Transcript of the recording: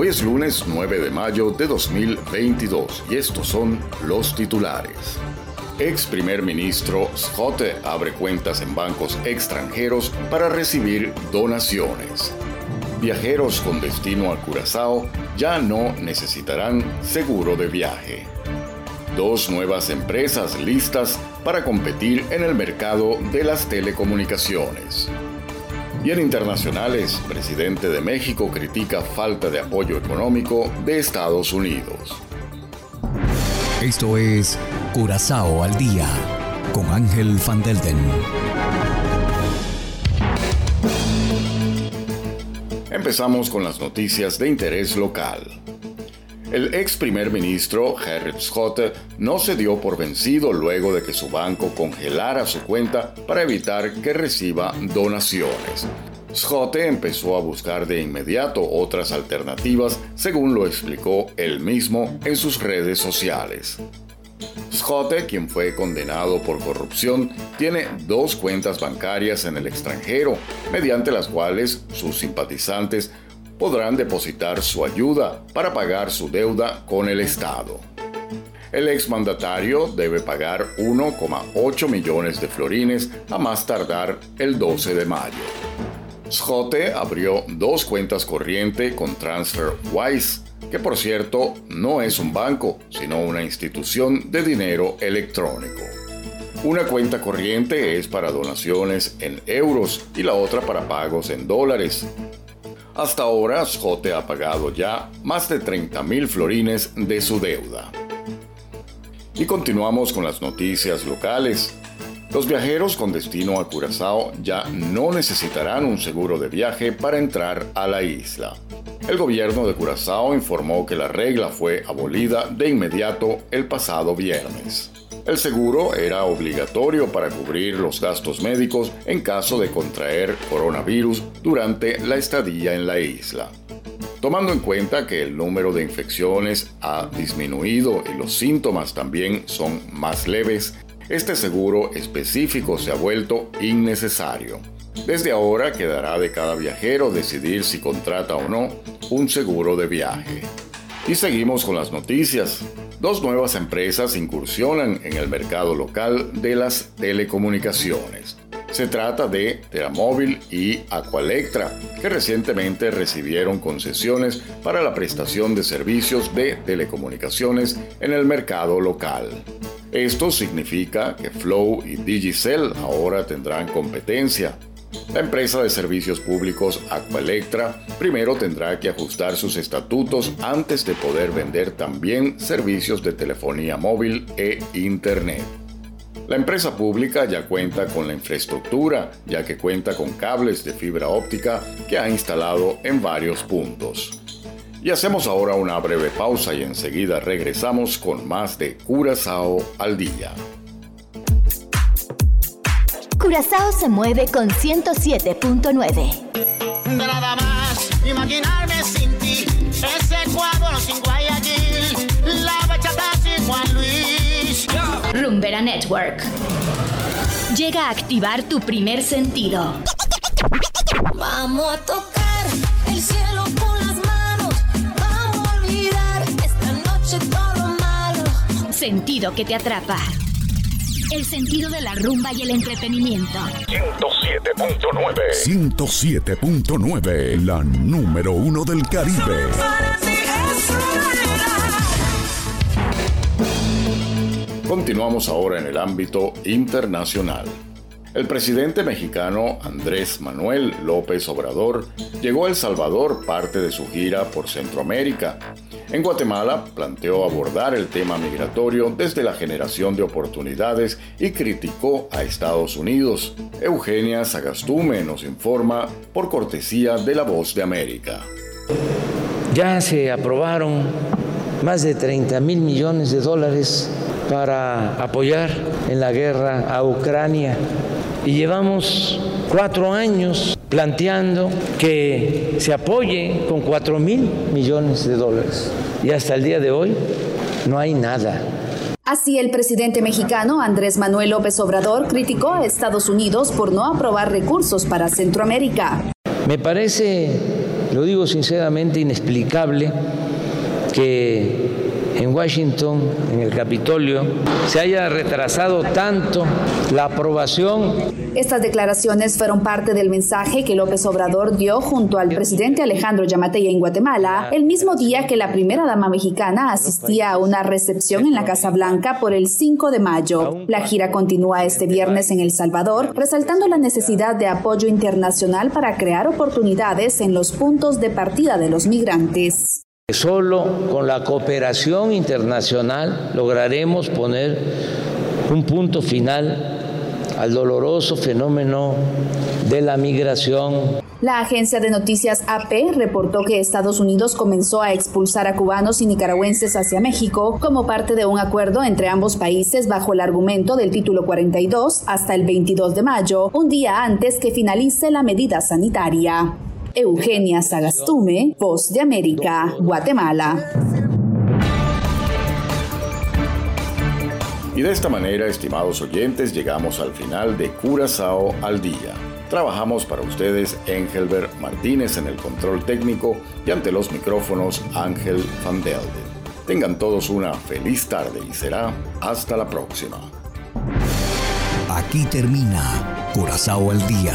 Hoy es lunes 9 de mayo de 2022 y estos son los titulares. Ex primer ministro Scott abre cuentas en bancos extranjeros para recibir donaciones. Viajeros con destino a Curazao ya no necesitarán seguro de viaje. Dos nuevas empresas listas para competir en el mercado de las telecomunicaciones. Y en internacionales, presidente de México critica falta de apoyo económico de Estados Unidos. Esto es Curazao al día con Ángel Van Delden. Empezamos con las noticias de interés local. El ex primer ministro Harry Scott no se dio por vencido luego de que su banco congelara su cuenta para evitar que reciba donaciones. Scott empezó a buscar de inmediato otras alternativas, según lo explicó él mismo en sus redes sociales. Scott, quien fue condenado por corrupción, tiene dos cuentas bancarias en el extranjero, mediante las cuales sus simpatizantes podrán depositar su ayuda para pagar su deuda con el Estado. El exmandatario debe pagar 1,8 millones de florines a más tardar el 12 de mayo. Schote abrió dos cuentas corriente con TransferWise, que por cierto no es un banco, sino una institución de dinero electrónico. Una cuenta corriente es para donaciones en euros y la otra para pagos en dólares. Hasta ahora, Schote ha pagado ya más de 30 mil florines de su deuda. Y continuamos con las noticias locales. Los viajeros con destino a Curazao ya no necesitarán un seguro de viaje para entrar a la isla. El gobierno de Curazao informó que la regla fue abolida de inmediato el pasado viernes. El seguro era obligatorio para cubrir los gastos médicos en caso de contraer coronavirus durante la estadía en la isla. Tomando en cuenta que el número de infecciones ha disminuido y los síntomas también son más leves, este seguro específico se ha vuelto innecesario. Desde ahora quedará de cada viajero decidir si contrata o no un seguro de viaje. Y seguimos con las noticias. Dos nuevas empresas incursionan en el mercado local de las telecomunicaciones. Se trata de Teramóvil y Aqualectra, que recientemente recibieron concesiones para la prestación de servicios de telecomunicaciones en el mercado local. Esto significa que Flow y Digicel ahora tendrán competencia, la empresa de servicios públicos Aqualectra primero tendrá que ajustar sus estatutos antes de poder vender también servicios de telefonía móvil e Internet. La empresa pública ya cuenta con la infraestructura, ya que cuenta con cables de fibra óptica que ha instalado en varios puntos. Y hacemos ahora una breve pausa y enseguida regresamos con más de Curazao al día. Curazao se mueve con 107.9. Nada más imaginarme sin ti, ese cuadro sin Guayaquil, la bachata sin Juan Luis. Rumbera Network. Llega a activar tu primer sentido. Vamos a tocar el cielo con las manos. Vamos a olvidar esta noche todo lo malo. Sentido que te atrapa. El sentido de la rumba y el entretenimiento. 107.9. 107.9, la número uno del Caribe. Continuamos ahora en el ámbito internacional. El presidente mexicano Andrés Manuel López Obrador llegó a El Salvador parte de su gira por Centroamérica. En Guatemala planteó abordar el tema migratorio desde la generación de oportunidades y criticó a Estados Unidos. Eugenia Sagastume nos informa por cortesía de La Voz de América. Ya se aprobaron más de 30 mil millones de dólares para apoyar en la guerra a Ucrania y llevamos cuatro años planteando que se apoye con cuatro mil millones de dólares y hasta el día de hoy no hay nada. Así, el presidente mexicano Andrés Manuel López Obrador criticó a Estados Unidos por no aprobar recursos para Centroamérica. Me parece, lo digo sinceramente, inexplicable que en Washington, en el Capitolio, se haya retrasado tanto la aprobación. Estas declaraciones fueron parte del mensaje que López Obrador dio junto al presidente Alejandro Yamatei en Guatemala, el mismo día que la primera dama mexicana asistía a una recepción en la Casa Blanca por el 5 de mayo. La gira continúa este viernes en El Salvador, resaltando la necesidad de apoyo internacional para crear oportunidades en los puntos de partida de los migrantes. Solo con la cooperación internacional lograremos poner un punto final al doloroso fenómeno de la migración. La agencia de noticias AP reportó que Estados Unidos comenzó a expulsar a cubanos y nicaragüenses hacia México como parte de un acuerdo entre ambos países bajo el argumento del título 42 hasta el 22 de mayo, un día antes que finalice la medida sanitaria. Eugenia Sagastume, Voz de América, Guatemala. Y de esta manera, estimados oyentes, llegamos al final de Curazao al Día. Trabajamos para ustedes Engelbert Martínez en el control técnico y ante los micrófonos Ángel Van Delden. Tengan todos una feliz tarde y será hasta la próxima. Aquí termina Curazao al Día